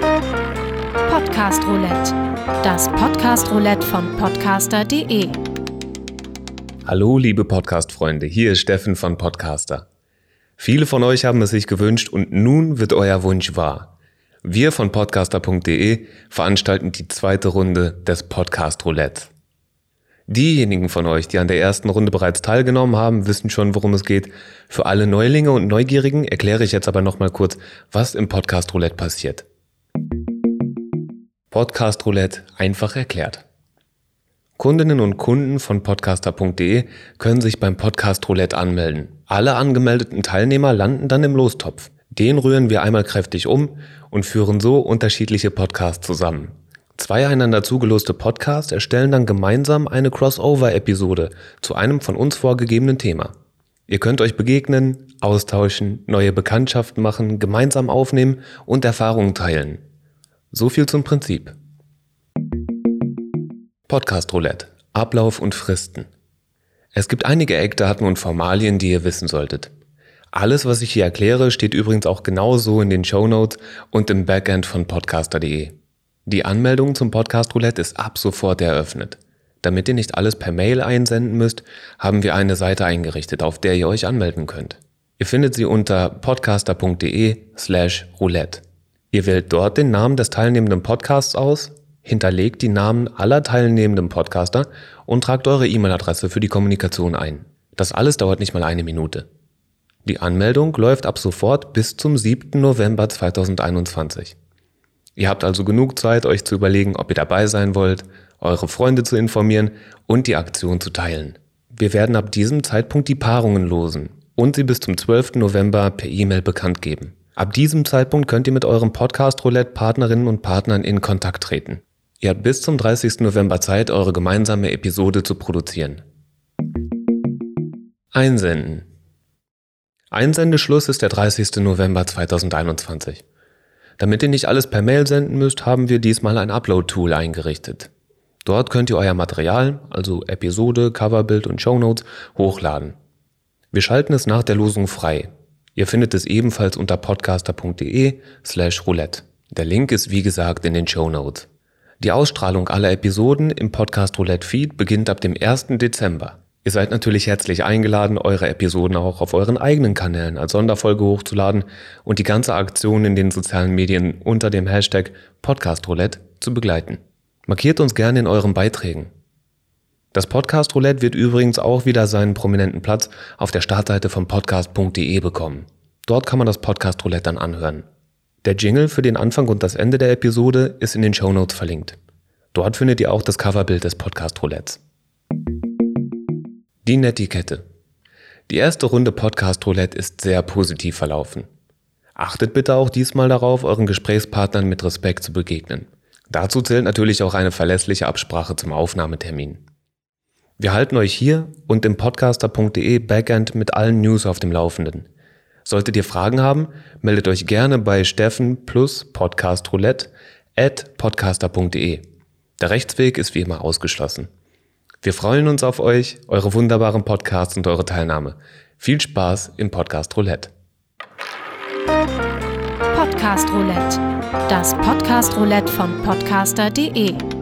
Podcast Roulette, das Podcast Roulette von podcaster.de. Hallo, liebe Podcast-Freunde, hier ist Steffen von Podcaster. Viele von euch haben es sich gewünscht und nun wird euer Wunsch wahr. Wir von podcaster.de veranstalten die zweite Runde des Podcast Roulette. Diejenigen von euch, die an der ersten Runde bereits teilgenommen haben, wissen schon, worum es geht. Für alle Neulinge und Neugierigen erkläre ich jetzt aber nochmal kurz, was im Podcast Roulette passiert. Podcast Roulette einfach erklärt. Kundinnen und Kunden von podcaster.de können sich beim Podcast Roulette anmelden. Alle angemeldeten Teilnehmer landen dann im Lostopf. Den rühren wir einmal kräftig um und führen so unterschiedliche Podcasts zusammen. Zwei einander zugeloste Podcasts erstellen dann gemeinsam eine Crossover-Episode zu einem von uns vorgegebenen Thema. Ihr könnt euch begegnen, austauschen, neue Bekanntschaften machen, gemeinsam aufnehmen und Erfahrungen teilen. So viel zum Prinzip. Podcast Roulette. Ablauf und Fristen. Es gibt einige Eckdaten und Formalien, die ihr wissen solltet. Alles, was ich hier erkläre, steht übrigens auch genauso in den Show Notes und im Backend von podcaster.de. Die Anmeldung zum Podcast Roulette ist ab sofort eröffnet. Damit ihr nicht alles per Mail einsenden müsst, haben wir eine Seite eingerichtet, auf der ihr euch anmelden könnt. Ihr findet sie unter podcaster.de slash roulette. Ihr wählt dort den Namen des teilnehmenden Podcasts aus, hinterlegt die Namen aller teilnehmenden Podcaster und tragt eure E-Mail-Adresse für die Kommunikation ein. Das alles dauert nicht mal eine Minute. Die Anmeldung läuft ab sofort bis zum 7. November 2021. Ihr habt also genug Zeit, euch zu überlegen, ob ihr dabei sein wollt, eure Freunde zu informieren und die Aktion zu teilen. Wir werden ab diesem Zeitpunkt die Paarungen losen und sie bis zum 12. November per E-Mail bekannt geben. Ab diesem Zeitpunkt könnt ihr mit eurem Podcast Roulette Partnerinnen und Partnern in Kontakt treten. Ihr habt bis zum 30. November Zeit, eure gemeinsame Episode zu produzieren. Einsenden. Einsendeschluss ist der 30. November 2021. Damit ihr nicht alles per Mail senden müsst, haben wir diesmal ein Upload-Tool eingerichtet. Dort könnt ihr euer Material, also Episode, Coverbild und Shownotes, hochladen. Wir schalten es nach der Losung frei. Ihr findet es ebenfalls unter podcaster.de slash roulette. Der Link ist wie gesagt in den Shownotes. Die Ausstrahlung aller Episoden im Podcast Roulette Feed beginnt ab dem 1. Dezember. Ihr seid natürlich herzlich eingeladen, eure Episoden auch auf euren eigenen Kanälen als Sonderfolge hochzuladen und die ganze Aktion in den sozialen Medien unter dem Hashtag Podcastroulette zu begleiten. Markiert uns gerne in euren Beiträgen. Das Podcast Roulette wird übrigens auch wieder seinen prominenten Platz auf der Startseite von podcast.de bekommen. Dort kann man das Podcast Roulette dann anhören. Der Jingle für den Anfang und das Ende der Episode ist in den Show Notes verlinkt. Dort findet ihr auch das Coverbild des Podcast Roulettes. Die Netiquette. Die erste Runde Podcast Roulette ist sehr positiv verlaufen. Achtet bitte auch diesmal darauf, euren Gesprächspartnern mit Respekt zu begegnen. Dazu zählt natürlich auch eine verlässliche Absprache zum Aufnahmetermin. Wir halten euch hier und im podcaster.de Backend mit allen News auf dem Laufenden. Solltet ihr Fragen haben, meldet euch gerne bei Steffen plus Podcast Roulette at podcaster.de. Der Rechtsweg ist wie immer ausgeschlossen. Wir freuen uns auf euch, eure wunderbaren Podcasts und eure Teilnahme. Viel Spaß im Podcast Roulette. Podcast Roulette, das Podcast Roulette von podcaster.de.